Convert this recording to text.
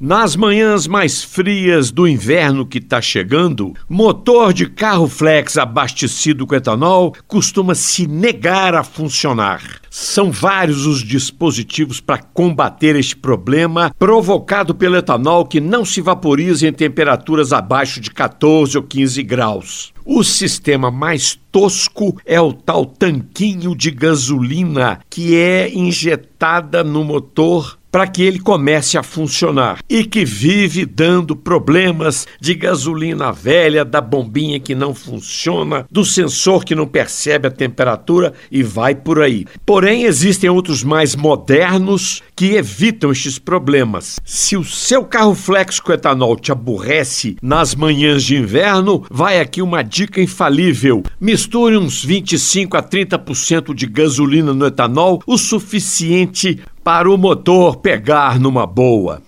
Nas manhãs mais frias do inverno que está chegando, motor de carro flex abastecido com etanol costuma se negar a funcionar. São vários os dispositivos para combater este problema provocado pelo etanol que não se vaporiza em temperaturas abaixo de 14 ou 15 graus. O sistema mais tosco é o tal tanquinho de gasolina que é injetada no motor para que ele comece a funcionar e que vive dando problemas de gasolina velha, da bombinha que não funciona, do sensor que não percebe a temperatura e vai por aí. Porém, existem outros mais modernos que evitam estes problemas. Se o seu carro flex com etanol te aborrece nas manhãs de inverno, vai aqui uma dica infalível. Misture uns 25 a 30% de gasolina no etanol, o suficiente para o motor pegar numa boa.